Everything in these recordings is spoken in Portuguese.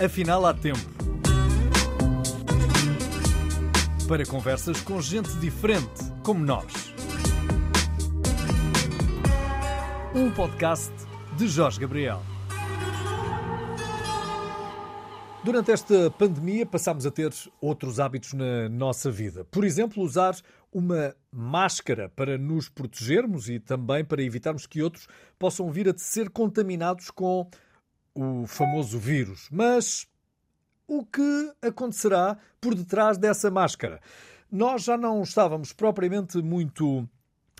Afinal, há tempo. Para conversas com gente diferente, como nós. Um podcast de Jorge Gabriel. Durante esta pandemia, passámos a ter outros hábitos na nossa vida. Por exemplo, usar uma máscara para nos protegermos e também para evitarmos que outros possam vir a ser contaminados com o famoso vírus. Mas o que acontecerá por detrás dessa máscara? Nós já não estávamos propriamente muito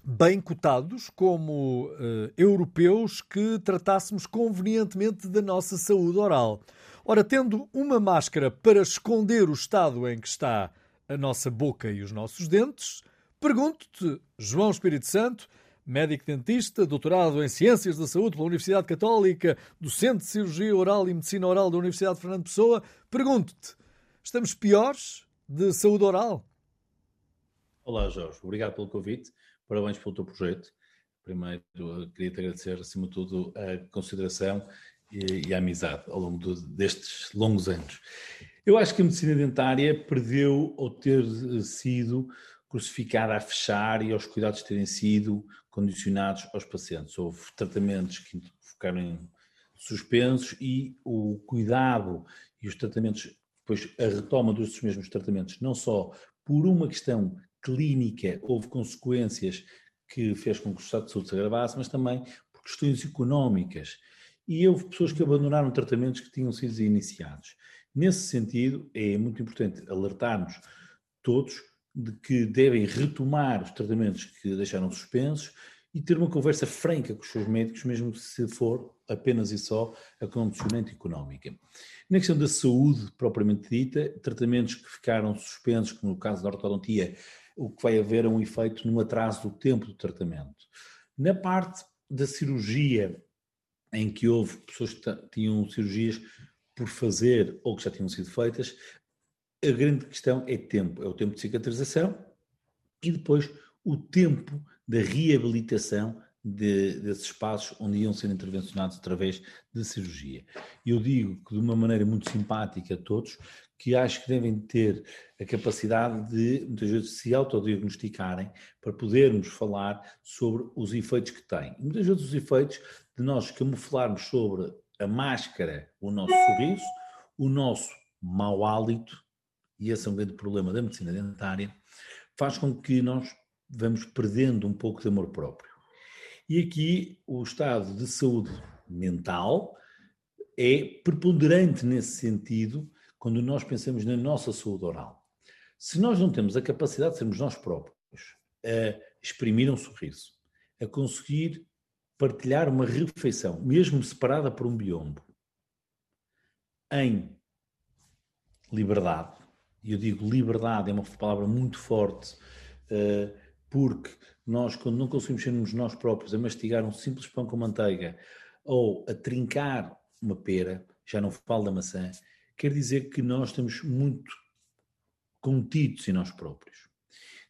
bem cotados como uh, europeus que tratássemos convenientemente da nossa saúde oral. Ora, tendo uma máscara para esconder o estado em que está a nossa boca e os nossos dentes, pergunto-te, João Espírito Santo, médico dentista, doutorado em Ciências da Saúde pela Universidade Católica, docente de Cirurgia Oral e Medicina Oral da Universidade de Fernando Pessoa, pergunto-te: estamos piores de saúde oral? Olá, Jorge. Obrigado pelo convite. Parabéns pelo teu projeto. Primeiro, queria-te agradecer, acima de tudo, a consideração e, a amizade ao longo destes longos anos. Eu acho que a medicina dentária perdeu ao ter sido crucificada a fechar e aos cuidados terem sido condicionados aos pacientes. Houve tratamentos que ficaram suspensos e o cuidado e os tratamentos, depois a retoma dos mesmos tratamentos, não só por uma questão clínica, houve consequências que fez com que o estado de saúde se agravasse, mas também por questões económicas. E houve pessoas que abandonaram tratamentos que tinham sido iniciados. Nesse sentido, é muito importante alertarmos todos de que devem retomar os tratamentos que deixaram suspensos e ter uma conversa franca com os seus médicos, mesmo se for apenas e só a condicionante económica. Na questão da saúde propriamente dita, tratamentos que ficaram suspensos, como no caso da ortodontia, o que vai haver é um efeito no atraso do tempo do tratamento. Na parte da cirurgia, em que houve pessoas que tinham cirurgias por fazer ou que já tinham sido feitas, a grande questão é tempo, é o tempo de cicatrização e depois o tempo da reabilitação de, desses espaços onde iam ser intervencionados através de cirurgia. Eu digo que de uma maneira muito simpática a todos, que acho que devem ter a capacidade de, muitas vezes, se autodiagnosticarem para podermos falar sobre os efeitos que têm. muitas vezes os efeitos de nós camuflarmos sobre a máscara o nosso sorriso, o nosso mau hálito, e esse é um grande problema da medicina dentária, faz com que nós vamos perdendo um pouco de amor próprio. E aqui o estado de saúde mental é preponderante nesse sentido quando nós pensamos na nossa saúde oral. Se nós não temos a capacidade de sermos nós próprios a exprimir um sorriso, a conseguir partilhar uma refeição, mesmo separada por um biombo, em liberdade, e eu digo liberdade é uma palavra muito forte, eh, porque nós, quando não conseguimos sermos nós próprios a mastigar um simples pão com manteiga ou a trincar uma pera, já não falo da maçã, quer dizer que nós estamos muito contidos em nós próprios.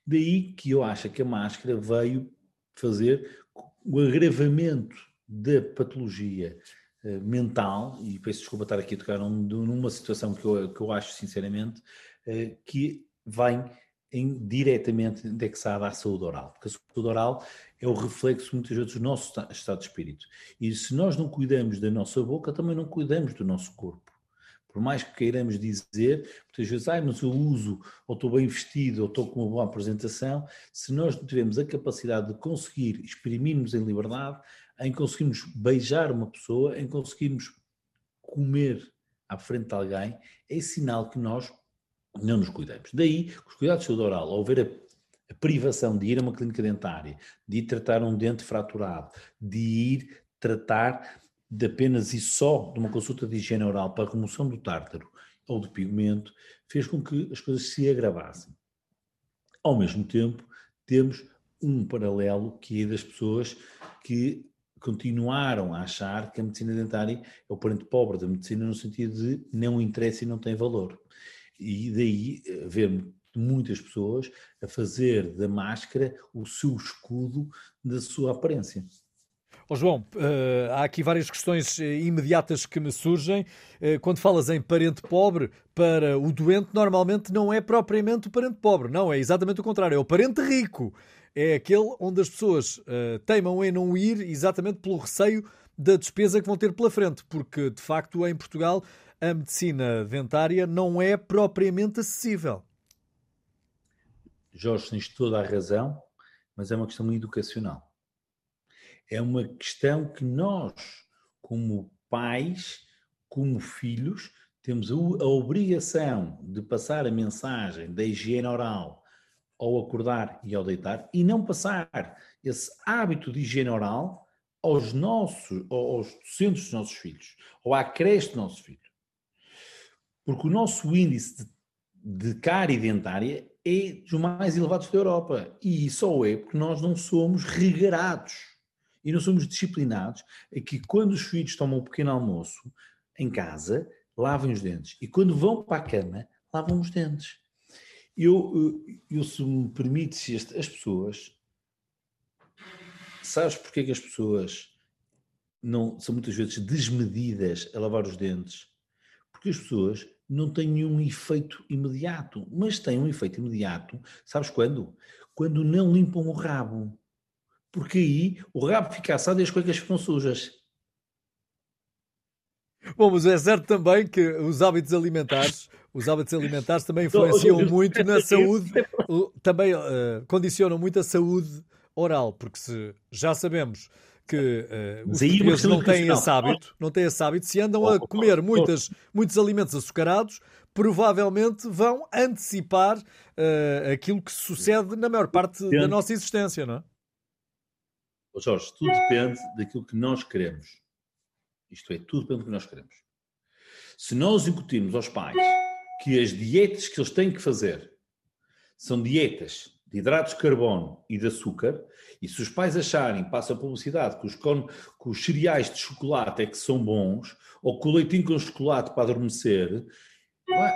Daí que eu acho que a máscara veio fazer o agravamento da patologia eh, mental, e peço desculpa estar aqui a tocar numa situação que eu, que eu acho sinceramente, eh, que vem em, diretamente indexada à saúde oral, porque a saúde oral é o reflexo muitas vezes do nosso estado de espírito. E se nós não cuidamos da nossa boca, também não cuidamos do nosso corpo. Por mais que queiramos dizer, muitas vezes, ah, mas eu uso, ou estou bem vestido, ou estou com uma boa apresentação, se nós não tivermos a capacidade de conseguir exprimirmos em liberdade, em conseguirmos beijar uma pessoa, em conseguirmos comer à frente de alguém, é sinal que nós não nos cuidamos. Daí, os cuidados de saúde oral, ao ver a, a, privação de ir a uma clínica dentária, de ir tratar um dente fraturado, de ir tratar de apenas e só de uma consulta de higiene oral para remoção do tártaro ou do pigmento, fez com que as coisas se agravassem. Ao mesmo tempo, temos um paralelo que é das pessoas que continuaram a achar que a medicina dentária é o parente pobre da medicina no sentido de não interessa e não tem valor. E daí eh, ver muitas pessoas a fazer da máscara o seu escudo da sua aparência. Oh, João, uh, há aqui várias questões eh, imediatas que me surgem. Uh, quando falas em parente pobre, para o doente, normalmente não é propriamente o parente pobre, não, é exatamente o contrário, é o parente rico. É aquele onde as pessoas uh, teimam em não ir exatamente pelo receio da despesa que vão ter pela frente, porque de facto em Portugal a medicina dentária não é propriamente acessível. Jorge, tens toda a razão, mas é uma questão educacional é uma questão que nós, como pais, como filhos, temos a obrigação de passar a mensagem da higiene oral ao acordar e ao deitar e não passar esse hábito de higiene oral aos nossos, aos docentes dos nossos filhos, ou à creche do nosso filho. Porque o nosso índice de, de cárie dentária é dos mais elevados da Europa. E só é porque nós não somos regarados e não somos disciplinados é que quando os filhos tomam um pequeno almoço em casa, lavem os dentes. E quando vão para a cama, lavam os dentes. Eu, eu se me permites, as pessoas. Sabes porque é que as pessoas não são muitas vezes desmedidas a lavar os dentes? Porque as pessoas não têm nenhum efeito imediato, mas têm um efeito imediato, sabes quando? Quando não limpam o rabo porque aí o rabo fica assado e as cuecas ficam sujas. Bom, mas é certo também que os hábitos alimentares, os hábitos alimentares também influenciam muito na saúde, também uh, condicionam muito a saúde oral, porque se já sabemos que uh, os portugueses não têm esse hábito, não têm esse hábito, se andam a comer muitas, muitos alimentos açucarados, provavelmente vão antecipar uh, aquilo que sucede na maior parte da nossa existência, não é? Oh Jorge, tudo depende daquilo que nós queremos. Isto é, tudo depende do que nós queremos. Se nós incutirmos aos pais que as dietas que eles têm que fazer são dietas de hidratos de carbono e de açúcar, e se os pais acharem, passa a publicidade, que os, que os cereais de chocolate é que são bons, ou que o leitinho com chocolate para adormecer,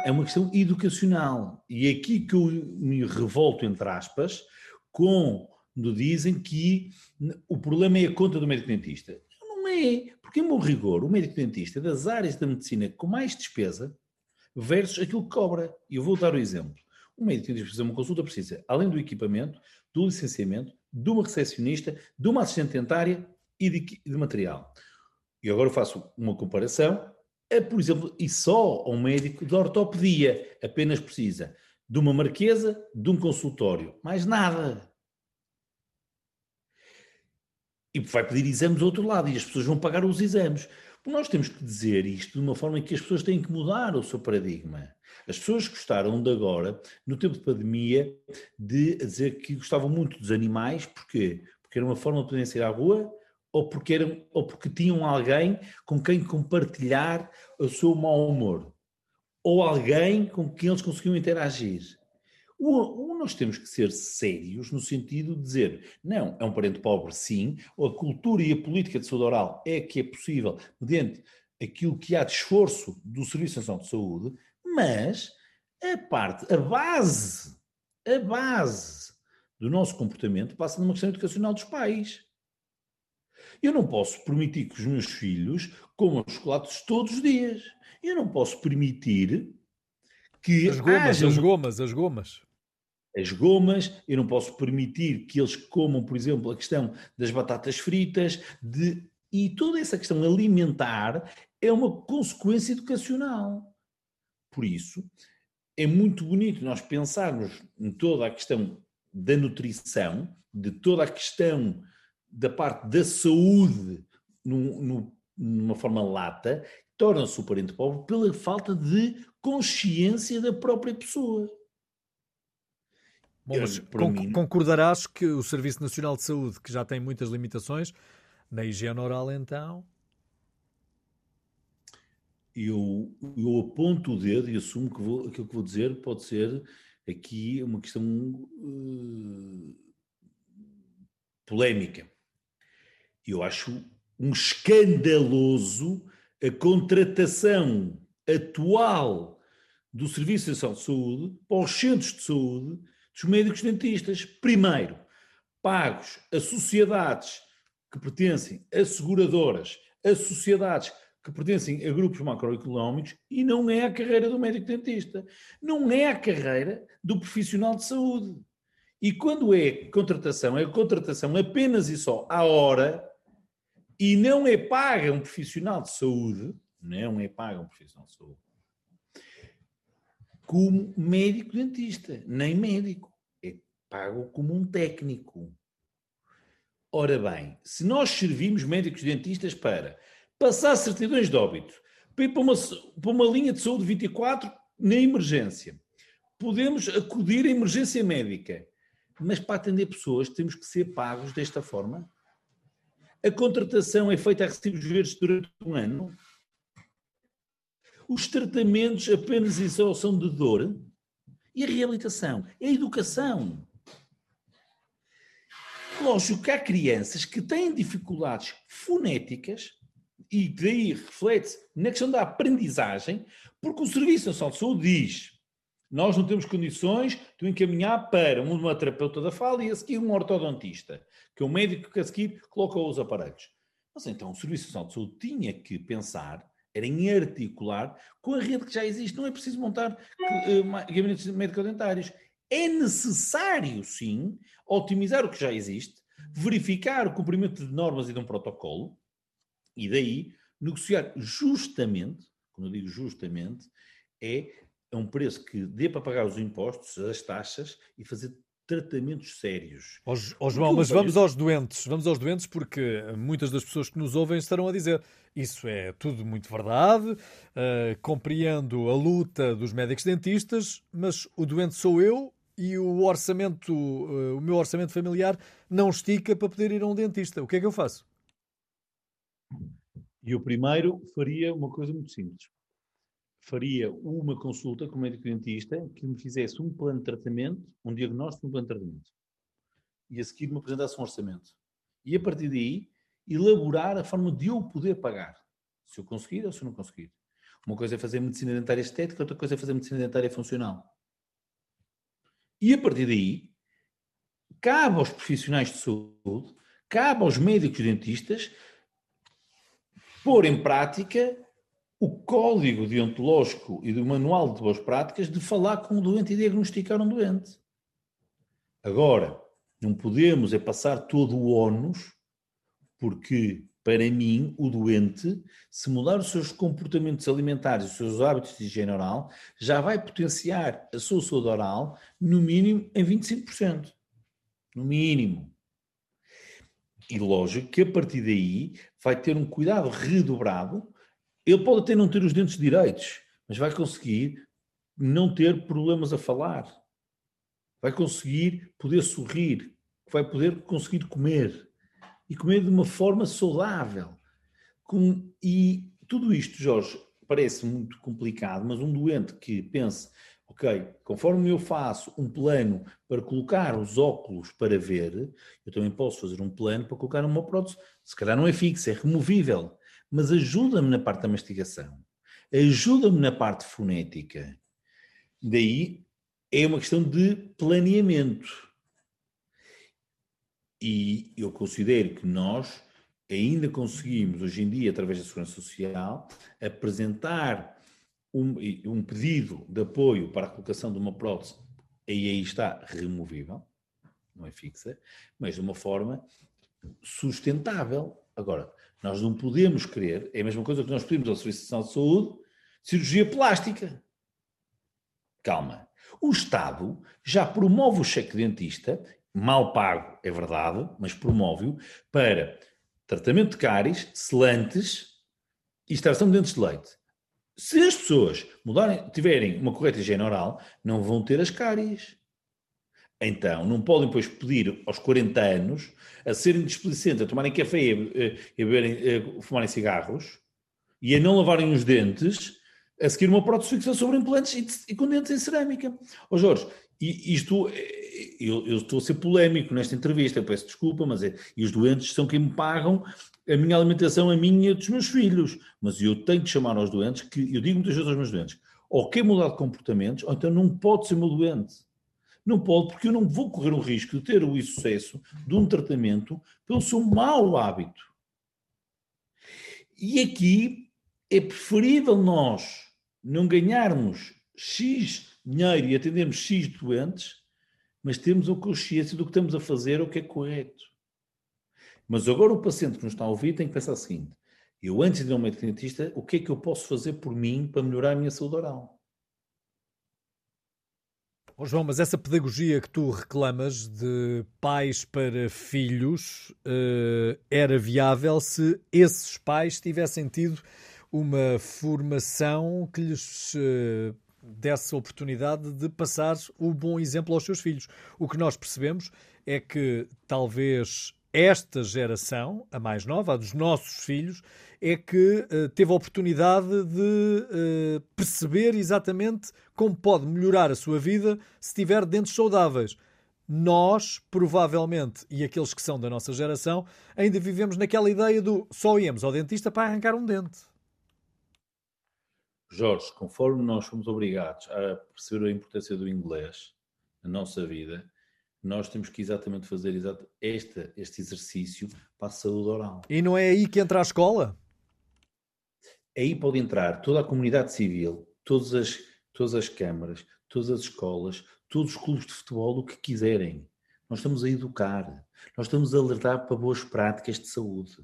é uma questão educacional. E é aqui que eu me revolto, entre aspas, com quando dizem que o problema é a conta do médico dentista. Não é, porque em bom rigor, o médico dentista é das áreas da medicina com mais despesa versus aquilo que cobra. E eu vou dar o exemplo. O médico dentista fazer uma consulta precisa, além do equipamento, do licenciamento, de uma recepcionista, de uma assistente dentária e de, de material. E agora faço uma comparação, a, por exemplo, e só um médico de ortopedia apenas precisa de uma marquesa, de um consultório, mais nada e vai pedir exames do outro lado e as pessoas vão pagar os exames. Nós temos que dizer isto de uma forma em que as pessoas têm que mudar o seu paradigma. As pessoas gostaram de agora, no tempo de pandemia, de dizer que gostavam muito dos animais, porquê? Porque era uma forma de poderem sair à rua ou porque, eram, ou porque tinham alguém com quem compartilhar o seu mau humor, ou alguém com quem eles conseguiam interagir. Ou, nós temos que ser sérios no sentido de dizer, não, é um parente pobre, sim, ou a cultura e a política de saúde oral é que é possível, mediante aquilo que há de esforço do Serviço Nacional de Saúde, mas a parte, a base, a base do nosso comportamento passa numa questão educacional dos pais. Eu não posso permitir que os meus filhos comam chocolates todos os dias. Eu não posso permitir que. As gomas, as gomas, as gomas as gomas, eu não posso permitir que eles comam, por exemplo, a questão das batatas fritas, de... e toda essa questão alimentar é uma consequência educacional. Por isso, é muito bonito nós pensarmos em toda a questão da nutrição, de toda a questão da parte da saúde numa forma lata, torna-se o parente pobre pela falta de consciência da própria pessoa. Bom, mas mim... concordarás que o Serviço Nacional de Saúde, que já tem muitas limitações, na higiene oral, então. Eu, eu aponto o dedo e assumo que vou, aquilo que vou dizer pode ser aqui uma questão uh, polémica. Eu acho um escandaloso a contratação atual do Serviço Nacional de Saúde para os centros de saúde dos médicos dentistas. Primeiro, pagos a sociedades que pertencem a seguradoras, a sociedades que pertencem a grupos macroeconómicos e não é a carreira do médico dentista. Não é a carreira do profissional de saúde. E quando é contratação, é contratação apenas e só à hora e não é paga um profissional de saúde, não é paga um profissional de saúde, como médico dentista, nem médico. É pago como um técnico. Ora bem, se nós servimos médicos dentistas para passar certidões de óbito, para ir para uma, para uma linha de saúde 24 na emergência, podemos acudir à emergência médica, mas para atender pessoas temos que ser pagos desta forma? A contratação é feita a recibos verdes durante um ano? Os tratamentos apenas e só são de dor? E a reabilitação? É a educação. Lógico que há crianças que têm dificuldades fonéticas e daí reflete na questão da aprendizagem, porque o Serviço Nacional de Saúde diz nós não temos condições de encaminhar para uma terapeuta da fala e a seguir um ortodontista, que é um médico que a seguir coloca os aparelhos. Mas então o Serviço Nacional de Saúde tinha que pensar, era em articular com a rede que já existe. Não é preciso montar uh, gabinetes médico-dentários. É necessário, sim, otimizar o que já existe, verificar o cumprimento de normas e de um protocolo, e daí negociar justamente, quando eu digo justamente, é a um preço que dê para pagar os impostos, as taxas e fazer tratamentos sérios. Ó oh, João, mas vamos aos doentes, vamos aos doentes porque muitas das pessoas que nos ouvem estarão a dizer isso é tudo muito verdade, uh, compreendo a luta dos médicos dentistas, mas o doente sou eu e o orçamento, uh, o meu orçamento familiar não estica para poder ir a um dentista. O que é que eu faço? E o primeiro faria uma coisa muito simples. Faria uma consulta com o médico dentista que me fizesse um plano de tratamento, um diagnóstico e um plano de tratamento. E a seguir me apresentasse um orçamento. E a partir daí, elaborar a forma de eu poder pagar. Se eu conseguir ou se eu não conseguir. Uma coisa é fazer medicina dentária estética, outra coisa é fazer medicina dentária funcional. E a partir daí, cabe aos profissionais de saúde, cabe aos médicos dentistas pôr em prática o código deontológico e do manual de boas práticas de falar com o doente e diagnosticar um doente. Agora, não podemos é passar todo o ónus, porque, para mim, o doente, se mudar os seus comportamentos alimentares, os seus hábitos de higiene oral, já vai potenciar a sua saúde oral, no mínimo, em 25%. No mínimo. E lógico que a partir daí vai ter um cuidado redobrado. Ele pode até não ter os dentes direitos, mas vai conseguir não ter problemas a falar. Vai conseguir poder sorrir, vai poder conseguir comer e comer de uma forma saudável. Com, e tudo isto, Jorge, parece muito complicado, mas um doente que pense ok, conforme eu faço um plano para colocar os óculos para ver, eu também posso fazer um plano para colocar uma prótese, se calhar não é fixa, é removível, mas ajuda-me na parte da mastigação, ajuda-me na parte fonética. Daí é uma questão de planeamento. E eu considero que nós ainda conseguimos, hoje em dia, através da Segurança Social, apresentar um, um pedido de apoio para a colocação de uma prótese, e aí está removível, não é fixa, mas de uma forma sustentável. Agora, nós não podemos querer, é a mesma coisa que nós pedimos ao Serviço Nacional de Saúde, cirurgia plástica. Calma. O Estado já promove o cheque dentista, mal pago, é verdade, mas promove-o para tratamento de cáries, selantes e extração de dentes de leite. Se as pessoas mudarem, tiverem uma correta higiene oral, não vão ter as cáries. Então, não podem, depois, pedir aos 40 anos a serem displicentes, a tomarem café e a, beberem, a fumarem cigarros e a não lavarem os dentes, a seguir uma prótese fixa sobre implantes e, e, com dentes em cerâmica. Ó oh, Jorge, isto, eu, eu, estou a ser polémico nesta entrevista, eu peço desculpa, mas é, e os doentes são quem me pagam a minha alimentação, a minha e dos meus filhos. Mas eu tenho que chamar aos doentes, que eu digo muitas vezes aos meus doentes, ou quer mudar de comportamentos, ou então não pode ser meu doente. Não pode, porque eu não vou correr o risco de ter o insucesso de um tratamento pelo seu mau hábito. E aqui é preferível nós não ganharmos X dinheiro e atendermos X doentes, mas termos a consciência do que estamos a fazer, o que é correto. Mas agora o paciente que nos está a ouvir tem que pensar o seguinte: eu antes de ir ao médico dentista, o que é que eu posso fazer por mim para melhorar a minha saúde oral? Oh, João, mas essa pedagogia que tu reclamas de pais para filhos uh, era viável se esses pais tivessem tido uma formação que lhes uh, desse a oportunidade de passar o bom exemplo aos seus filhos. O que nós percebemos é que talvez esta geração, a mais nova, a dos nossos filhos, é que uh, teve a oportunidade de uh, perceber exatamente como pode melhorar a sua vida se tiver dentes saudáveis. Nós, provavelmente, e aqueles que são da nossa geração, ainda vivemos naquela ideia do só íamos ao dentista para arrancar um dente. Jorge, conforme nós fomos obrigados a perceber a importância do inglês na nossa vida, nós temos que exatamente fazer este, este exercício para a saúde oral. E não é aí que entra a escola? aí pode entrar toda a comunidade civil, todas as, todas as câmaras, todas as escolas, todos os clubes de futebol, o que quiserem. Nós estamos a educar, nós estamos a alertar para boas práticas de saúde.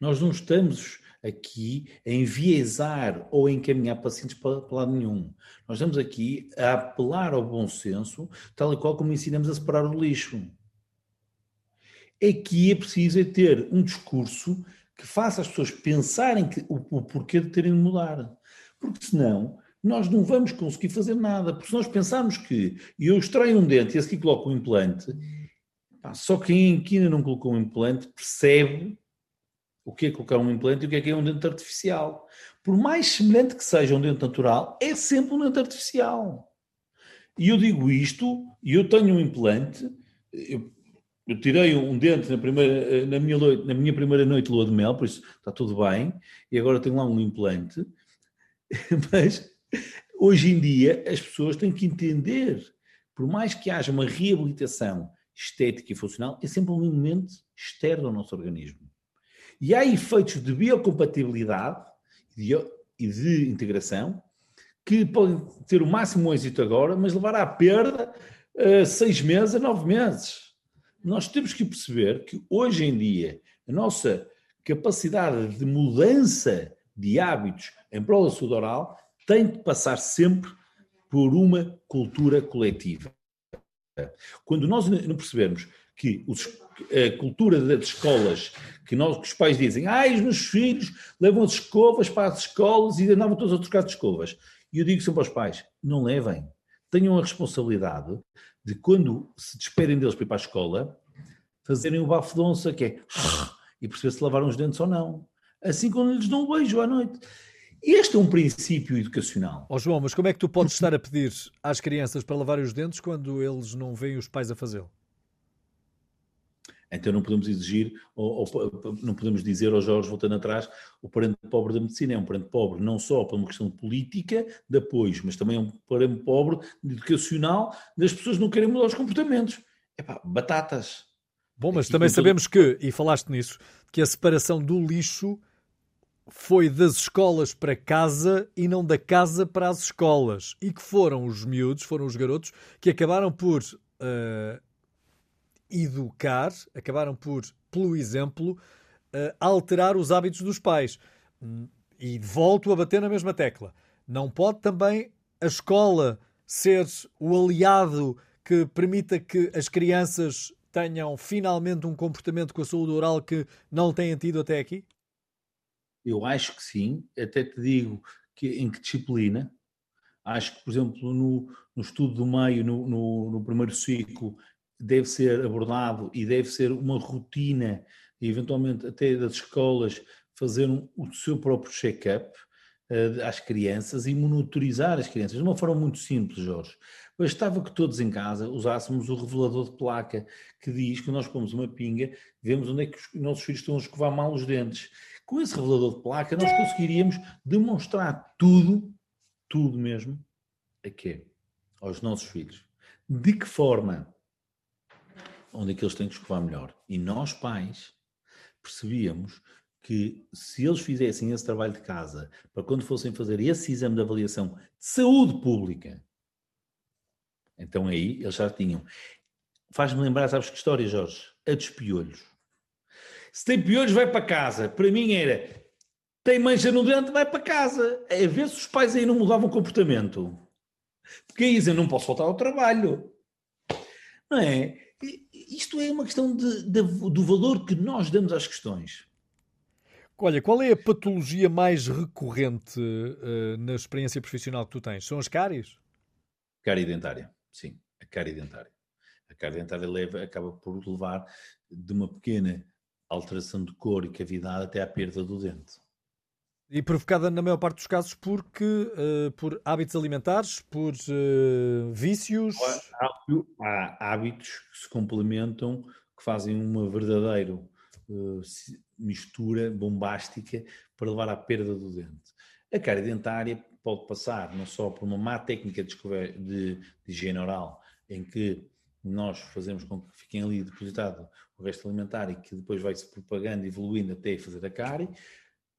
Nós não estamos aqui a enviesar ou a encaminhar pacientes para, para lado nenhum. Nós estamos aqui a apelar ao bom senso, tal e qual como ensinamos a separar o lixo. Aqui é preciso é ter um discurso que faça as pessoas pensarem que, o, o porquê de terem de mudar. Porque senão nós não vamos conseguir fazer nada. Porque se nós pensarmos que eu extraio um dente e esse aqui coloco um implante, pá, só quem ainda não colocou um implante percebe o que é colocar um implante e o que é que é um dente artificial. Por mais semelhante que seja um dente natural, é sempre um dente artificial. E eu digo isto, e eu tenho um implante, eu eu tirei um dente na, primeira, na, minha, na minha primeira noite de lua de mel, por isso está tudo bem, e agora tenho lá um implante. Mas hoje em dia as pessoas têm que entender, por mais que haja uma reabilitação estética e funcional, é sempre um elemento externo ao nosso organismo. E há efeitos de biocompatibilidade e de integração que podem ter o máximo êxito agora, mas levar à perda uh, seis meses a nove meses nós temos que perceber que hoje em dia a nossa capacidade de mudança de hábitos em prol da saúde oral tem de passar sempre por uma cultura coletiva. Quando nós não percebemos que os, a cultura das escolas, que, nós, que os pais dizem, ah, os meus filhos levam as escovas para as escolas e andavam todos a trocar de escovas. E eu digo sempre aos pais, não levem. Tenham a responsabilidade de quando se despedem deles para ir para a escola, fazerem o bafo de onça, que é e perceber se lavaram os dentes ou não. Assim quando lhes dão um beijo à noite. Este é um princípio educacional. Ó oh, João, mas como é que tu podes estar a pedir às crianças para lavarem os dentes quando eles não veem os pais a fazê-lo? Então não podemos exigir, ou, ou, não podemos dizer ao Jorge, voltando atrás, o parente pobre da medicina é um parente pobre não só por uma questão política, de apoios, mas também é um parente pobre educacional das pessoas não querem mudar os comportamentos. Epá, batatas. Bom, mas também sabemos que, e falaste nisso, que a separação do lixo foi das escolas para casa e não da casa para as escolas. E que foram os miúdos, foram os garotos, que acabaram por uh, educar, acabaram por, pelo exemplo, uh, alterar os hábitos dos pais. E volto a bater na mesma tecla. Não pode também a escola ser o aliado que permita que as crianças tenham finalmente um comportamento com a saúde oral que não têm tido até aqui? Eu acho que sim, até te digo que em que disciplina. Acho que, por exemplo, no, no estudo do meio, no, no, no primeiro ciclo, deve ser abordado e deve ser uma rotina, e eventualmente até das escolas, fazer um, o seu próprio check-up uh, às crianças e monitorizar as crianças de uma forma muito simples, Jorge. Bastava que todos em casa usássemos o revelador de placa que diz que nós pomos uma pinga, vemos onde é que os nossos filhos estão a escovar mal os dentes. Com esse revelador de placa, nós conseguiríamos demonstrar tudo, tudo mesmo, a quê? Aos nossos filhos. de que forma? Onde é que eles têm que escovar melhor? E nós, pais, percebíamos que se eles fizessem esse trabalho de casa, para quando fossem fazer esse exame de avaliação de saúde pública, então aí eles já tinham. Faz-me lembrar, sabes que história, Jorge? A dos piolhos. Se tem piolhos, vai para casa. Para mim era, tem mancha no dente, vai para casa. A ver se os pais aí não mudavam o comportamento. Porque aí dizem, não posso faltar ao trabalho. Não é? Isto é uma questão de, de, do valor que nós damos às questões. Olha, qual é a patologia mais recorrente uh, na experiência profissional que tu tens? São as cáries? Cárie dentária, sim, a cárie dentária. A cárie dentária leva, acaba por levar de uma pequena alteração de cor e cavidade até à perda do dente. E provocada, na maior parte dos casos, porque, uh, por hábitos alimentares, por uh, vícios. Há, há, hábitos que se complementam, que fazem uma verdadeira uh, mistura bombástica para levar à perda do dente. A cárie dentária pode passar não só por uma má técnica de, de, de higiene oral, em que nós fazemos com que fiquem ali depositado o resto alimentar e que depois vai se propagando, evoluindo até fazer a cárie,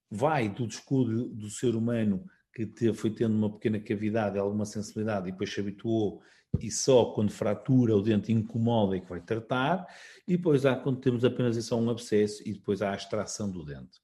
vai do descuido do ser humano que foi tendo uma pequena cavidade, alguma sensibilidade e depois se habituou e só quando fratura o dente incomoda é que vai tratar, e depois há quando temos apenas só um abscesso e depois há a extração do dente.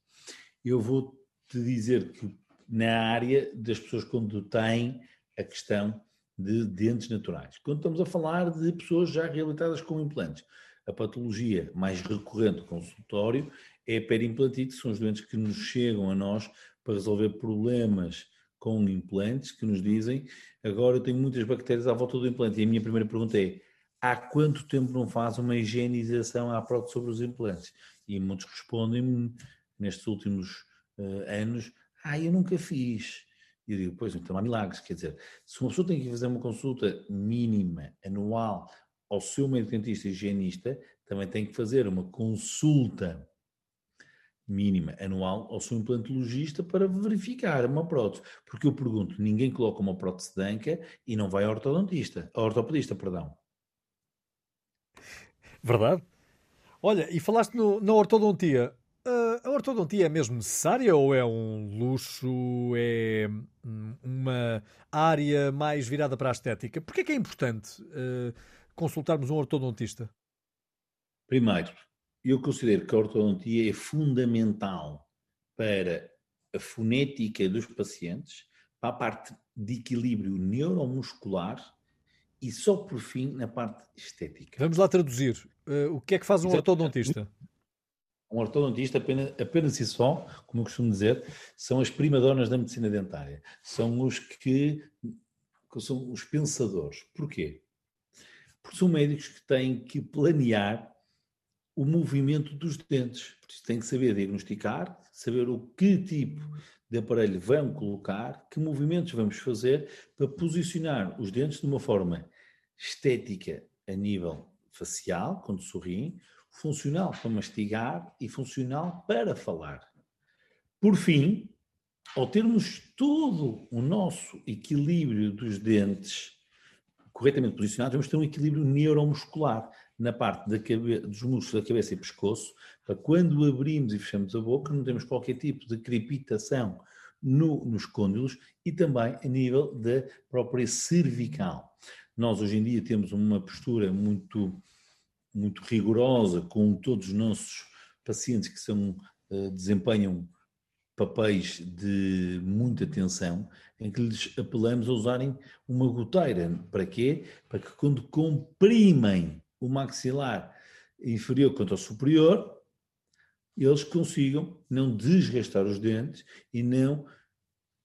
Eu vou te dizer que na área das pessoas quando têm a questão de dentes naturais. Quando estamos a falar de pessoas já reabilitadas com implantes, a patologia mais recorrente do consultório é a perimplantite, são os doentes que nos chegam a nós para resolver problemas com implantes, que nos dizem, agora eu tenho muitas bactérias à volta do implante. E a minha primeira pergunta é, há quanto tempo não faz uma higienização à própria sobre os implantes? E muitos respondem nestes últimos uh, anos, ah, eu nunca fiz. E eu digo, pois, então há milagres. Quer dizer, se uma pessoa tem que fazer uma consulta mínima, anual, ao seu médico dentista higienista, também tem que fazer uma consulta mínima anual ao seu implantologista para verificar uma prótese. Porque eu pergunto, ninguém coloca uma prótese de anca e não vai ao ortodontista, ao ortopedista, perdão. Verdade. Olha, e falaste no, na ortodontia. Uh, a ortodontia é mesmo necessária ou é um luxo? É uma área mais virada para a estética? Porquê é que é importante uh, consultarmos um ortodontista? Primeiro, eu considero que a ortodontia é fundamental para a fonética dos pacientes, para a parte de equilíbrio neuromuscular e só por fim na parte estética. Vamos lá traduzir. Uh, o que é que faz um ortodontista? Um ortodontista, apenas, apenas e só, como eu costumo dizer, são as primadonas da medicina dentária. São os que, que são os pensadores. Porquê? Porque são médicos que têm que planear o movimento dos dentes. Tem que saber diagnosticar, saber o que tipo de aparelho vamos colocar, que movimentos vamos fazer para posicionar os dentes de uma forma estética a nível facial, quando sorriem, funcional para mastigar e funcional para falar. Por fim, ao termos todo o nosso equilíbrio dos dentes corretamente posicionados, vamos ter um equilíbrio neuromuscular na parte da dos músculos da cabeça e pescoço, para quando abrimos e fechamos a boca, não temos qualquer tipo de crepitação no, nos côndilos e também a nível da própria cervical. Nós hoje em dia temos uma postura muito, muito rigorosa com todos os nossos pacientes que são, uh, desempenham papéis de muita atenção, em que lhes apelamos a usarem uma goteira. Para quê? Para que quando comprimem o maxilar inferior contra o superior, eles consigam não desgastar os dentes e não,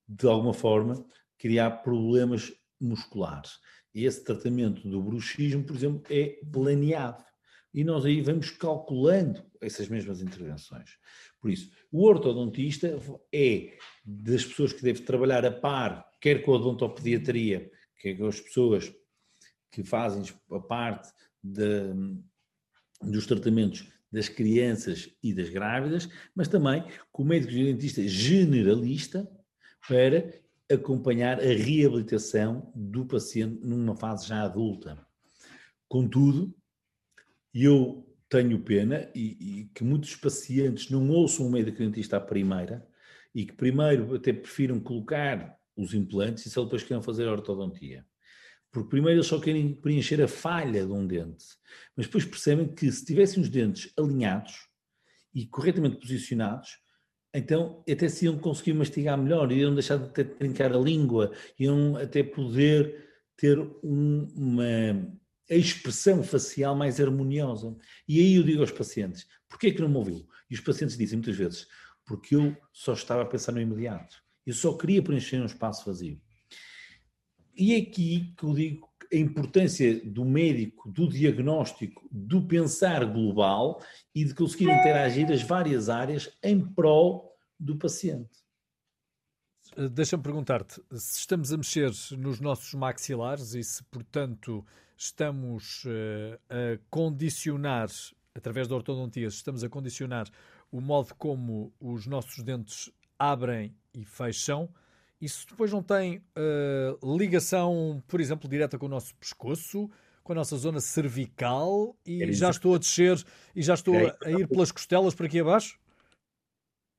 de alguma forma, criar problemas musculares. E esse tratamento do bruxismo, por exemplo, é planeado. E nós aí vamos calculando essas mesmas intervenções. Por isso, o ortodontista é das pessoas que deve trabalhar a par, quer com a odontopediatria, quer com as pessoas que fazem a parte de, dos tratamentos das crianças e das grávidas, mas também com o médico dentista generalista para acompanhar a reabilitação do paciente numa fase já adulta. Contudo, eu tenho pena e, e, que muitos pacientes não ouçam o médico dentista à primeira e que primeiro até prefiram colocar os implantes e só depois queiram fazer a ortodontia. Porque primeiro eles só querem preencher a falha de um dente, mas depois percebem que se tivessem os dentes alinhados e corretamente posicionados, então até se iam conseguir mastigar melhor, iam deixar de ter trincar a língua, iam até poder ter um, uma expressão facial mais harmoniosa. E aí eu digo aos pacientes, porquê é que não me ouviu? E os pacientes dizem muitas vezes, porque eu só estava a pensar no imediato. Eu só queria preencher um espaço vazio. E é aqui que eu digo a importância do médico, do diagnóstico, do pensar global e de conseguir interagir as várias áreas em prol do paciente. Eh, deixa-me perguntar-te se estamos a mexer nos nossos maxilares e se, portanto, estamos uh, a condicionar, através da ortodontia, estamos a condicionar o modo como os nossos dentes abrem e fecham. Isso depois não tem uh, ligação, por exemplo, direta com o nosso pescoço, com a nossa zona cervical e já estou a descer e já estou a ir pelas costelas para aqui abaixo?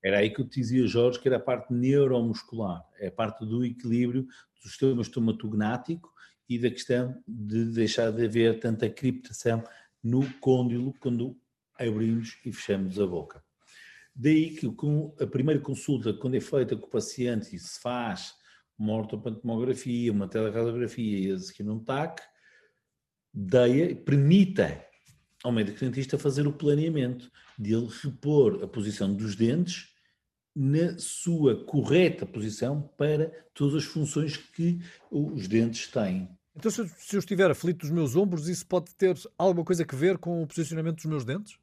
Era aí que eu te dizia, Jorge, que era a parte neuromuscular, é a parte do equilíbrio do sistema estomatognático e da questão de deixar de haver tanta criptação no côndilo quando abrimos e fechamos a boca. Daí que a primeira consulta, quando é feita com o paciente e se faz uma ortopantomografia, uma teleradiografia e a seguir um TAC, deia, permita ao médico dentista fazer o planeamento de ele repor a posição dos dentes na sua correta posição para todas as funções que os dentes têm. Então, se eu estiver aflito dos meus ombros, isso pode ter alguma coisa a ver com o posicionamento dos meus dentes?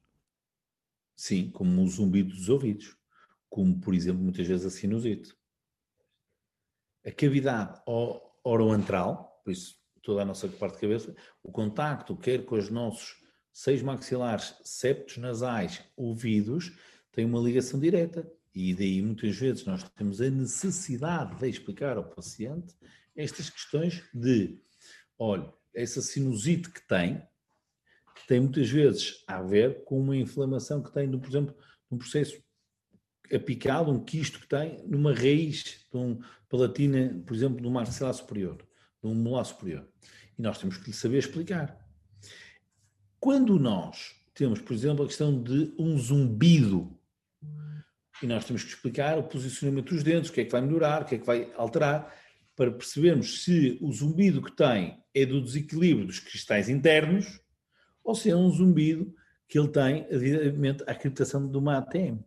Sim, como o zumbido dos ouvidos, como, por exemplo, muitas vezes a sinusite. A cavidade oroantral, por isso toda a nossa parte de cabeça, o contacto quer com os nossos seis maxilares, septos nasais, ouvidos, tem uma ligação direta. E daí muitas vezes nós temos a necessidade de explicar ao paciente estas questões de Olha, essa sinusite que tem, tem muitas vezes a ver com uma inflamação que tem, por exemplo, num processo apicado, um quisto que tem numa raiz de um palatina, por exemplo, de um maxilar superior, de um molar superior. E nós temos que lhe saber explicar. Quando nós temos, por exemplo, a questão de um zumbido, e nós temos que explicar o posicionamento dos dentes, o que é que vai melhorar, o que é que vai alterar, para percebermos se o zumbido que tem é do desequilíbrio dos cristais internos ou se é um zumbido que ele tem devidamente à criptação de uma ATM.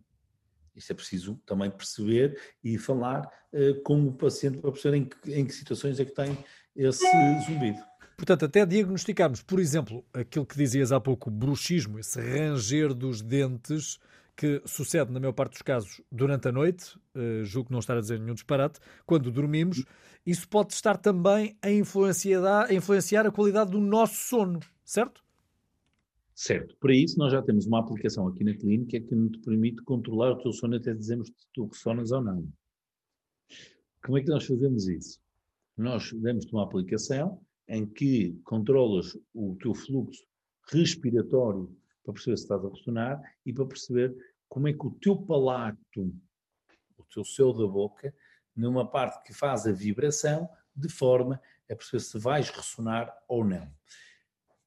Isto é preciso também perceber e falar uh, com o paciente para perceber em que, em que situações é que tem esse zumbido. Portanto, até diagnosticarmos, por exemplo, aquilo que dizias há pouco, bruxismo, esse ranger dos dentes, que sucede, na maior parte dos casos, durante a noite, uh, julgo não estar a dizer nenhum disparate, quando dormimos, isso pode estar também a influenciar, a influenciar a qualidade do nosso sono, certo? Certo. Para isso, nós já temos uma aplicação aqui na clínica que nos permite controlar o teu sono até dizemos se tu ressonas ou não. Como é que nós fazemos isso? Nós damos-te uma aplicação em que controlas o teu fluxo respiratório para perceber se estás a ressonar e para perceber como é que o teu palato, o teu céu da boca, numa parte que faz a vibração, de forma a perceber se vais ressonar ou não.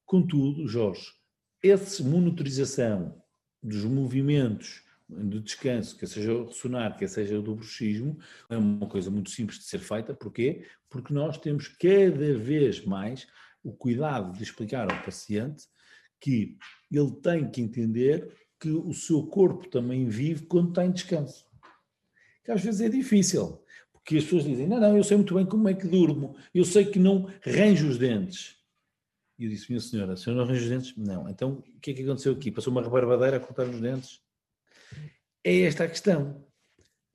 Contudo, Jorge, essa monitorização dos movimentos de descanso, quer seja o ressonar, quer seja o do bruxismo, é uma coisa muito simples de ser feita. Porquê? Porque nós temos cada vez mais o cuidado de explicar ao paciente que ele tem que entender que o seu corpo também vive quando está em descanso. Que às vezes é difícil, porque as pessoas dizem: Não, não, eu sei muito bem como é que durmo, eu sei que não ranjo os dentes. E eu disse: Minha senhora, a senhora não arranja os dentes? Não. Então o que é que aconteceu aqui? Passou uma rebarbadeira a cortar os dentes? É esta a questão.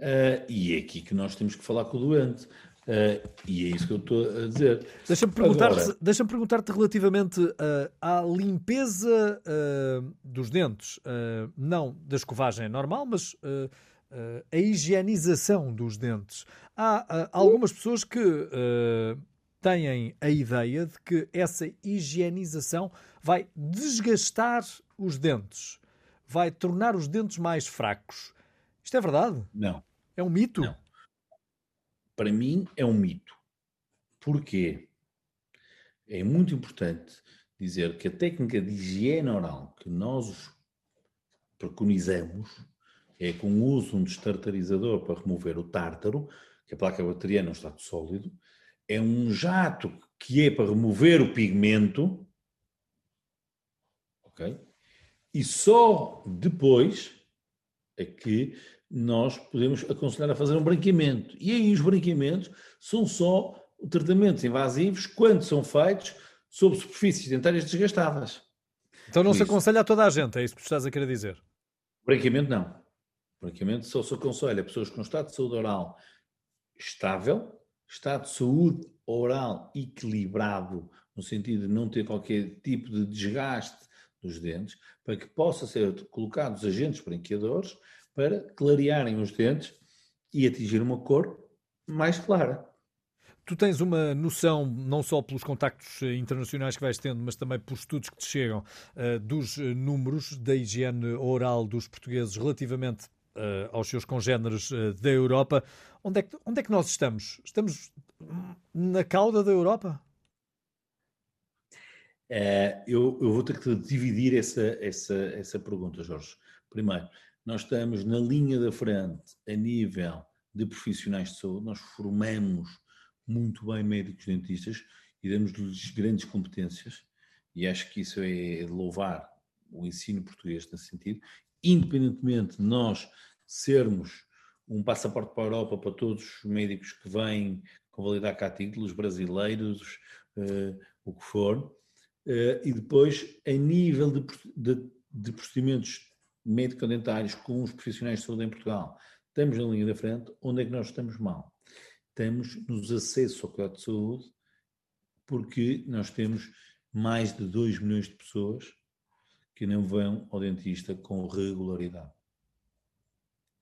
Uh, e é aqui que nós temos que falar com o doente. Uh, e é isso que eu estou a dizer. Deixa-me perguntar-te Agora... deixa perguntar relativamente uh, à limpeza uh, dos dentes, não da escovagem normal, mas a higienização dos dentes. Há algumas pessoas que têm a ideia de que essa higienização vai desgastar os dentes, vai tornar os dentes mais fracos. Isto é verdade? Não. É um mito? Não. Para mim é um mito. Porquê? É muito importante dizer que a técnica de higiene oral que nós preconizamos é com o uso de um destartarizador para remover o tártaro, que a placa bacteriana é um estado sólido, é um jato que é para remover o pigmento, ok? E só depois é que nós podemos aconselhar a fazer um branqueamento. E aí os branqueamentos são só tratamentos invasivos quando são feitos sobre superfícies dentárias desgastadas. Então não Por se isso. aconselha a toda a gente, é isso que estás a querer dizer? Branqueamento não. Branqueamento só se aconselha a pessoas com estado de saúde oral estável, estado de saúde oral equilibrado, no sentido de não ter qualquer tipo de desgaste dos dentes, para que possa ser colocados agentes branqueadores para clarearem os dentes e atingir uma cor mais clara. Tu tens uma noção, não só pelos contactos eh, internacionais que vais tendo, mas também por estudos que te chegam, uh, dos eh, números da higiene oral dos portugueses relativamente aos seus congêneres uh, da Europa. Onde é, que, onde é que nós estamos? Estamos na cauda da Europa? eu, eu, vou ter que dividir essa, essa, essa pergunta, Jorge. Primeiro, nós estamos na linha da frente a nível de profissionais de saúde, nós formamos muito bem médicos dentistas e damos-lhes grandes competências, e acho que isso é louvar o ensino português nesse sentido, independentemente de nós sermos um passaporte para a Europa para todos os médicos que vêm convalidar cá títulos, brasileiros, uh, o que for, uh, e depois, a nível de, de, de procedimentos médico-dentários com os profissionais de saúde em Portugal, estamos na linha da frente, onde é que nós estamos mal? Estamos nos acessos ao cuidado de saúde, porque nós temos mais de 2 milhões de pessoas que não vão ao dentista com regularidade.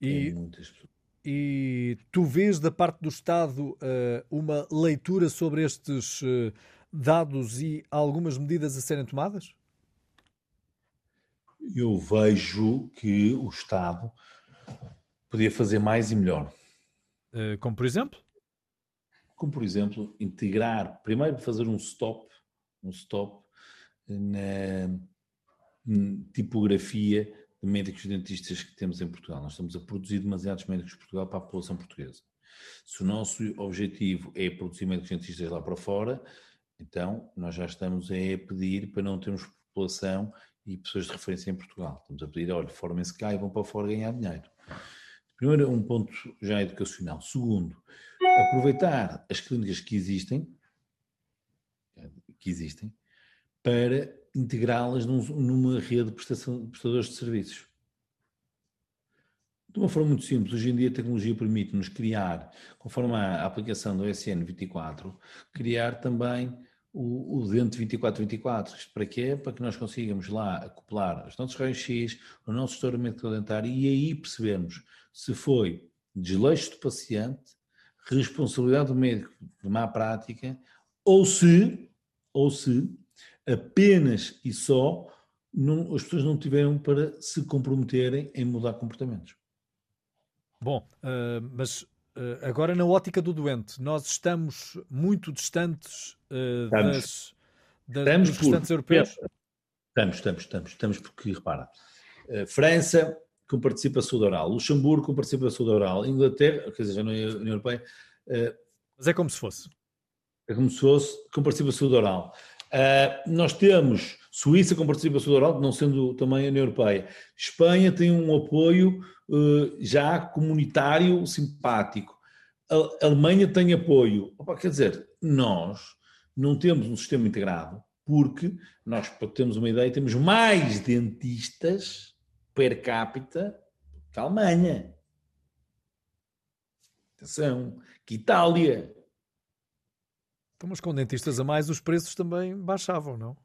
E, muitas pessoas. E tu vês da parte do Estado uh, uma leitura sobre estes uh, dados e algumas medidas a serem tomadas? eu vejo que o Estado podia fazer mais e melhor. Eh, como por exemplo? Como por exemplo, integrar, primeiro fazer um stop, um stop na tipografia de médicos dentistas que temos em Portugal. Nós estamos a produzir demasiados médicos de Portugal para a população portuguesa. Se o nosso objetivo é produzir médicos dentistas lá para fora, então nós já estamos a pedir para não termos população e pessoas de referência em Portugal. Estamos a pedir, olha, formem-se cá e vão para fora ganhar dinheiro. Primeiro, um ponto já educacional. Segundo, aproveitar as clínicas que existem, que existem, para integrá-las num, numa rede de prestação, de prestadores de serviços. De uma forma muito simples, hoje em dia a tecnologia permite-nos criar, conforme a aplicação do SN 24, criar também o, o dente 2424. Isto para quê? Para que nós consigamos lá acoplar os nossos raios-x, o nosso estouramento dentário e aí percebermos se foi desleixo do paciente, responsabilidade do médico de má prática, ou se, ou se apenas e só não, as pessoas não tiveram para se comprometerem em mudar comportamentos. Bom, uh, mas Uh, agora, na ótica do doente, nós estamos muito distantes uh, das, das, estamos dos restantes europeus? Estamos, estamos, estamos, estamos porque, repara, França com participação oral, Luxemburgo com participação oral, Inglaterra, quer dizer, não é União Europeia. Mas é como se fosse. É como se fosse com participação oral. Nós temos Suíça com participação oral, não sendo também a União Europeia. Espanha tem um apoio eh, já comunitário simpático. A Alemanha tem apoio. Opa, quer dizer, nós não temos um sistema integrado porque nós, para termos uma ideia, temos mais dentistas per capita que a Alemanha. Atenção, que Itália. Então, mas com dentistas a mais, os preços também baixavam, não?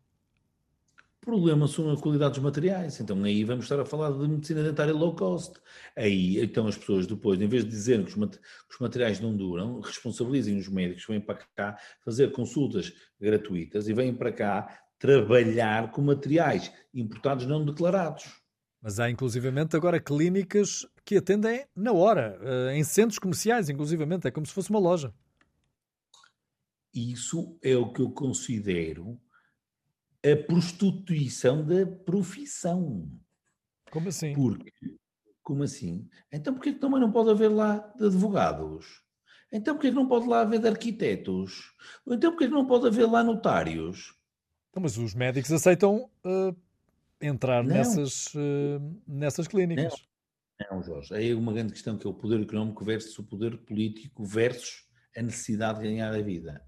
O problema são a qualidade dos materiais. Então aí vamos estar a falar de medicina dentária low cost. Aí então as pessoas depois, em vez de dizerem que os materiais não duram, responsabilizem os médicos, vêm para cá fazer consultas gratuitas e vêm para cá trabalhar com materiais importados não declarados. Mas há inclusivamente agora clínicas que atendem na hora, eh, em centros comerciais, inclusivamente, é como se fosse uma loja. Isso é o que eu considero a prostituição da profissão. Como assim? Porque, como assim? Então porquê que também não pode haver lá de advogados? Então porquê que não pode lá haver de arquitetos? Então porquê que não pode haver lá notários? Então, mas os médicos aceitam uh, entrar nessas, uh, nessas clínicas. Não. não, Jorge. Aí é uma grande questão que é o poder económico versus o poder político versus a necessidade de ganhar a vida.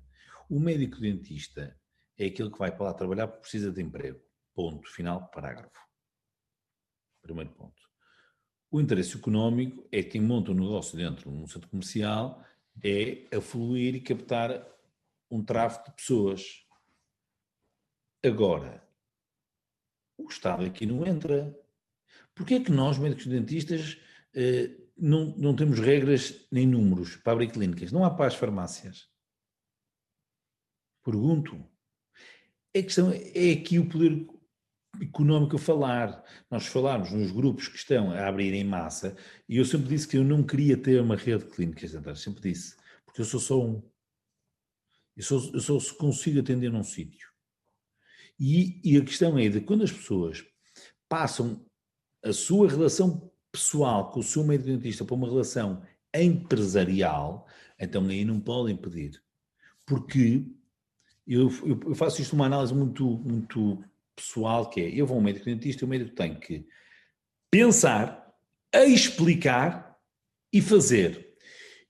O médico dentista é aquele que vai para lá trabalhar porque precisa de emprego. Ponto. Final, parágrafo. Primeiro ponto. O interesse económico é quem monta um negócio dentro de um centro comercial é afluir e captar um tráfego de pessoas. Agora, o Estado aqui não entra. Porquê é que nós, médicos dentistas, eh, não, não temos regras nem números para abrir clínicas? Não há para as farmácias. Pergunto. A questão é aqui o poder económico a falar. Nós falarmos nos grupos que estão a abrir em massa, e eu sempre disse que eu não queria ter uma rede de clínicas sempre disse, porque eu sou só um. Eu só, eu só consigo atender num sítio. E, e a questão é de quando as pessoas passam a sua relação pessoal com o seu médico dentista para uma relação empresarial, então aí não podem pedir. Porque eu, eu, faço isto uma análise muito, muito pessoal, que é, eu vou ao médico dentista e o médico tem que pensar, explicar e fazer.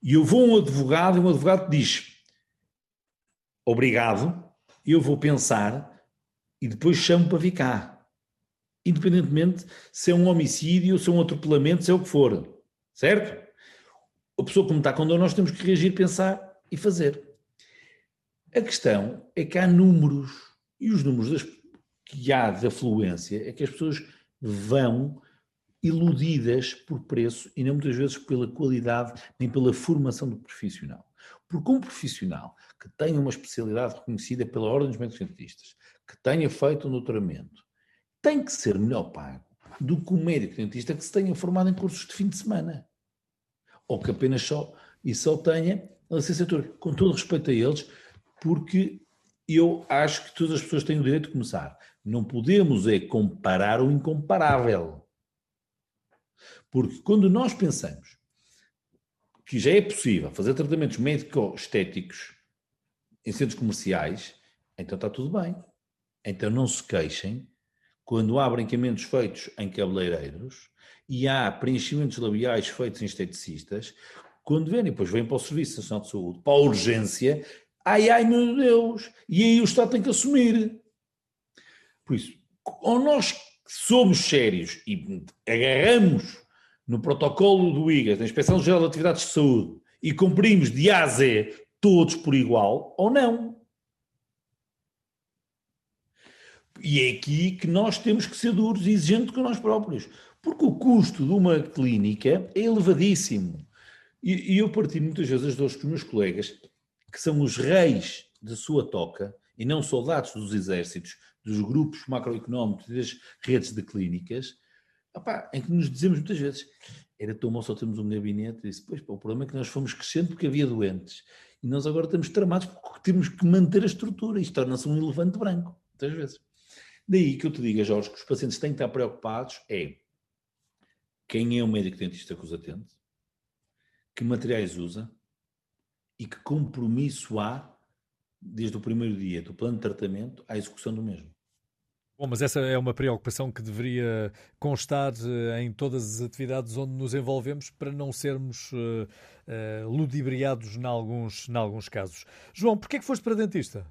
E eu vou a um advogado e um advogado diz obrigado, eu vou pensar e depois chamo para vir cá. Independentemente se é um homicídio, se é um atropelamento, se é o que for. Certo? A pessoa como está com dor, nós temos que reagir, pensar e fazer. A questão é que há números, e os números das, que há de afluência é que as pessoas vão iludidas por preço e não muitas vezes pela qualidade nem pela formação do profissional. Porque um profissional que tenha uma especialidade reconhecida pela Ordem dos Médicos Dentistas, que tenha feito um doutoramento, tem que ser melhor pago do que um médico dentista que se tenha formado em cursos de fim de semana. Ou que apenas só e só tenha a licenciatura. Com todo respeito a eles, porque eu acho que todas as pessoas têm o direito de começar. Não podemos é comparar o incomparável. Porque quando nós pensamos que já é possível fazer tratamentos médico-estéticos em centros comerciais, então está tudo bem. Então não se queixem quando há branqueamentos feitos em cabeleireiros e há preenchimentos labiais feitos em esteticistas, quando vêm, depois vêm para o Serviço Nacional de Saúde, para a urgência, Ai, ai, meu Deus! E aí o Estado tem que assumir. Por isso, ou nós somos sérios e agarramos no protocolo do IGAS, na Inspeção Geral de Atividades de Saúde, e cumprimos de A a Z todos por igual, ou não. E é aqui que nós temos que ser duros e exigentes com nós próprios. Porque o custo de uma clínica é elevadíssimo. E, e eu partilho muitas vezes as dores com os meus colegas que são os reis de sua toca, e não soldados dos exércitos, dos grupos macroeconómicos, das redes de clínicas, em que nos dizemos muitas vezes, era tão bom só termos um gabinete, e disse, pois, o problema é que nós fomos crescendo porque havia doentes, e nós agora estamos tramados porque temos que manter a estrutura, isto torna-se um elefante branco, muitas vezes. Daí que eu te diga, Jorge, que os pacientes têm que estar preocupados é quem é o médico dentista que os atende, que materiais usa, e que compromisso há, desde o primeiro dia do plano de tratamento, à execução do mesmo. Bom, mas essa é uma preocupação que deveria constar uh, em todas as atividades onde nos envolvemos para não sermos uh, uh, ludibriados em alguns, em alguns casos. João, porquê é que foste para dentista?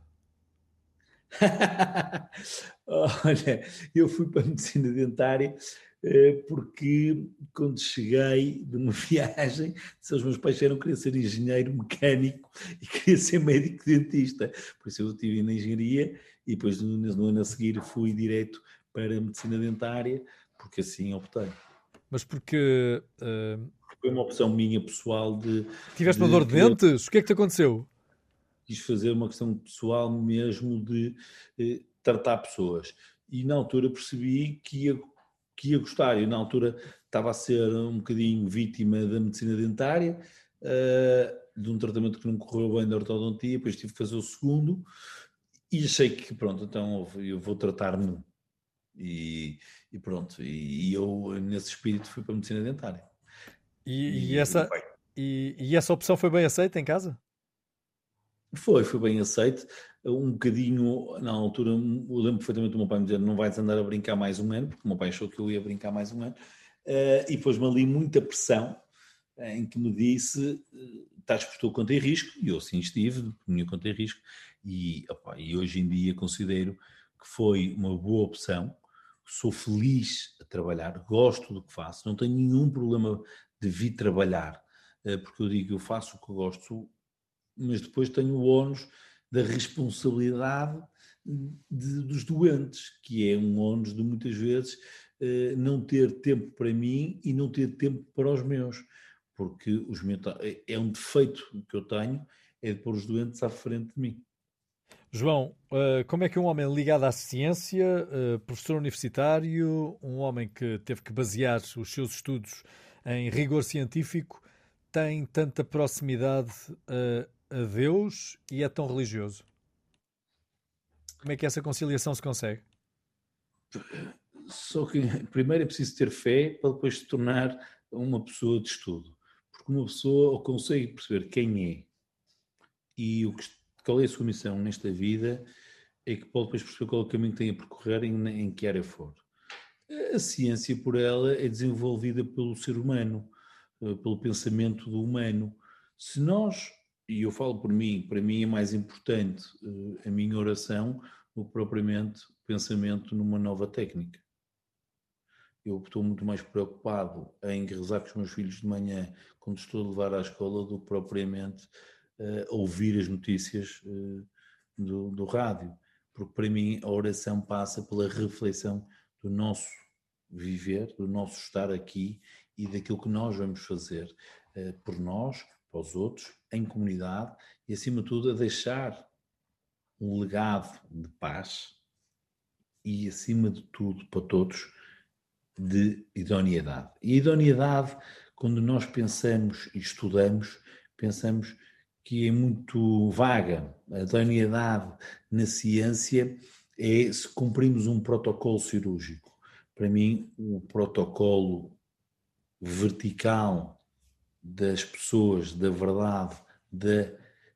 Olha, eu fui para a medicina dentária eh, porque quando cheguei de uma viagem, os meus pais eram queria ser engenheiro mecânico e queria ser médico dentista. Por isso eu estive na engenharia e depois no ano a seguir fui direto para a medicina dentária, porque assim optei. Mas porque. Uh... Foi uma opção minha pessoal de. Tiveste de, uma dor de dentes? O que é que te aconteceu? Quis fazer uma questão pessoal mesmo de eh, tratar pessoas. E na altura percebi que ia, que ia gostar. Eu na altura estava a ser um bocadinho vítima da medicina dentária, uh, de um tratamento que não correu bem da ortodontia, depois tive que fazer o segundo e achei que pronto, então eu vou tratar-me e, e, pronto, e, e, eu nesse espírito fui para a medicina dentária. E, e essa, e, e, essa opção foi bem aceita em casa? Foi, foi bem aceito. Um bocadinho, na altura, eu lembro perfeitamente do meu pai me dizer: não vais andar a brincar mais um ano, porque o meu pai achou que eu ia brincar mais um ano. Uh, e pôs-me ali muita pressão, uh, em que me disse: estás por tua conta e risco, e eu sim estive, por minha conta e risco, e, opa, e hoje em dia considero que foi uma boa opção. Sou feliz a trabalhar, gosto do que faço, não tenho nenhum problema de vir trabalhar, porque eu digo: eu faço o que gosto, mas depois tenho o ónus da responsabilidade de, dos doentes, que é um ónus de muitas vezes eh, não ter tempo para mim e não ter tempo para os meus, porque os meus, é, é um defeito que eu tenho, é de pôr os doentes à frente de mim. João, eh, como é que um homem ligado à ciência, eh, professor universitário, um homem que teve que basear os seus estudos em rigor científico, tem tanta proximidade a Deus e é tão religioso? Como é que essa conciliação se consegue? Só que primeiro é preciso ter fé para depois se tornar uma pessoa de estudo. Porque uma pessoa consegue perceber quem é e o que, qual é a sua missão nesta vida é que pode depois perceber qual é o caminho que tem a percorrer em, em que área for. A ciência, por ela, é desenvolvida pelo ser humano, eh, pelo pensamento do humano. Se nós, e eu falo por mim, para mim é mais importante eh, a minha oração do que propriamente pensamento numa nova técnica eu estou muito mais preocupado em rezar com os meus filhos de manhã quando estou a levar à escola do que propriamente uh, ouvir as notícias uh, do, do, rádio. Porque para mim a oração passa pela reflexão do nosso viver, do nosso estar aqui e daquilo que nós vamos fazer por nós, para os outros, em comunidade e acima de tudo a deixar um legado de paz e acima de tudo para todos de idoneidade. E a idoneidade, quando nós pensamos e estudamos, pensamos que é muito vaga. A idoneidade na ciência é se cumprimos um protocolo cirúrgico. Para mim, o protocolo vertical das pessoas, da verdade, da,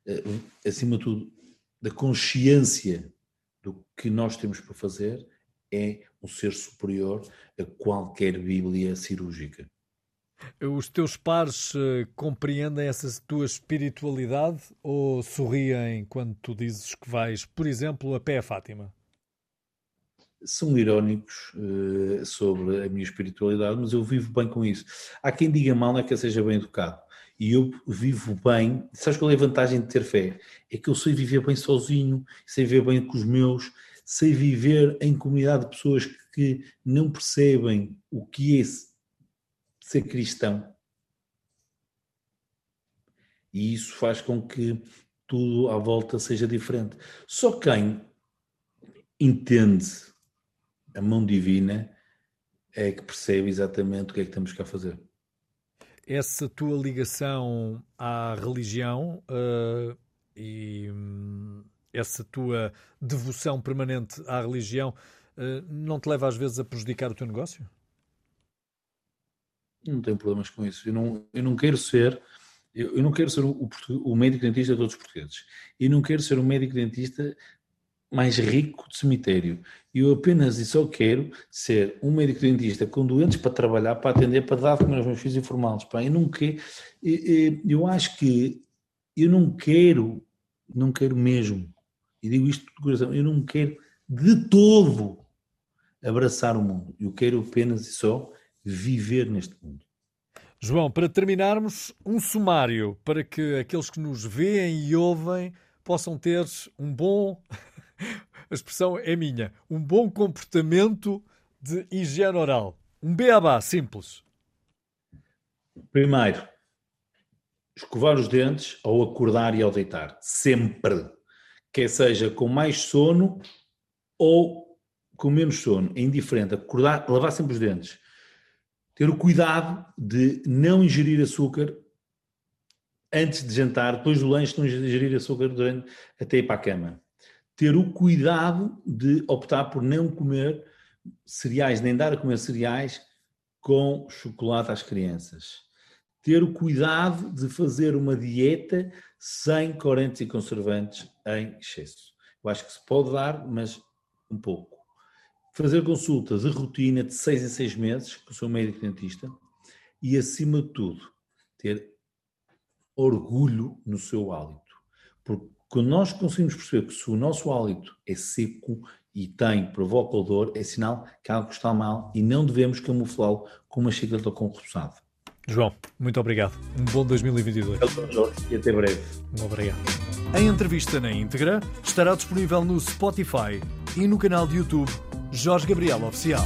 eh, acima de tudo, da consciência do que nós temos para fazer, é um ser superior a qualquer Bíblia cirúrgica. Os teus pares uh, compreendem essa tua espiritualidade ou sorriem quando tu dizes que vais, por exemplo, a pé a Fátima? São irónicos uh, sobre a minha espiritualidade, mas eu vivo bem com isso. Há quem diga mal, não é que eu seja bem educado. E eu vivo bem. Sabes qual é a vantagem de ter fé? É que eu sei viver bem sozinho, sei viver bem com os meus, sei viver em comunidade de pessoas que não percebem o que é ser cristão. E isso faz com que tudo à volta seja diferente. Só quem entende a mão divina é que percebe exatamente o que é que estamos cá a fazer. Essa tua ligação à religião uh, e hum, essa tua devoção permanente à religião eh, não te leva às vezes a prejudicar o teu negócio? Não tenho problemas com isso. Eu não, eu não quero ser eu, eu não quero ser o, o, médico dentista de todos os portugueses. E não quero ser o médico dentista mais rico de cemitério. Eu apenas e só quero ser um médico dentista com doentes para trabalhar, para atender, para dar comer aos meus filhos informados. Eu não quero, eu acho que eu não quero, não quero mesmo e digo isto de coração, eu não quero de todo abraçar o mundo. Eu quero apenas e só viver neste mundo. João, para terminarmos, um sumário para que aqueles que nos veem e ouvem possam ter um bom, a expressão é minha. Um bom comportamento de higiene oral. Um beabá simples. Primeiro, escovar os dentes ao acordar e ao deitar. Sempre. Quer seja com mais sono ou com menos sono. É indiferente. Acordar, lavar sempre os dentes. Ter o cuidado de não ingerir açúcar antes de jantar, depois do lanche, não ingerir açúcar durante, até ir para a cama. Ter o cuidado de optar por não comer cereais, nem dar a comer cereais com chocolate às crianças. Ter o cuidado de fazer uma dieta sem corantes e conservantes em excesso. Eu acho que se pode dar, mas um pouco. Fazer consultas de rotina de seis em seis meses com o seu médico dentista e, acima de tudo, ter orgulho no seu hálito. Porque quando nós conseguimos perceber que se o nosso hálito é seco e tem, provoca odor, é sinal que algo está mal e não devemos camuflá-lo com uma chicleta com roçado. João, muito obrigado. Um bom 2022. E até breve. Um obrigado. A entrevista na íntegra estará disponível no Spotify e no canal de YouTube Jorge Gabriel Oficial.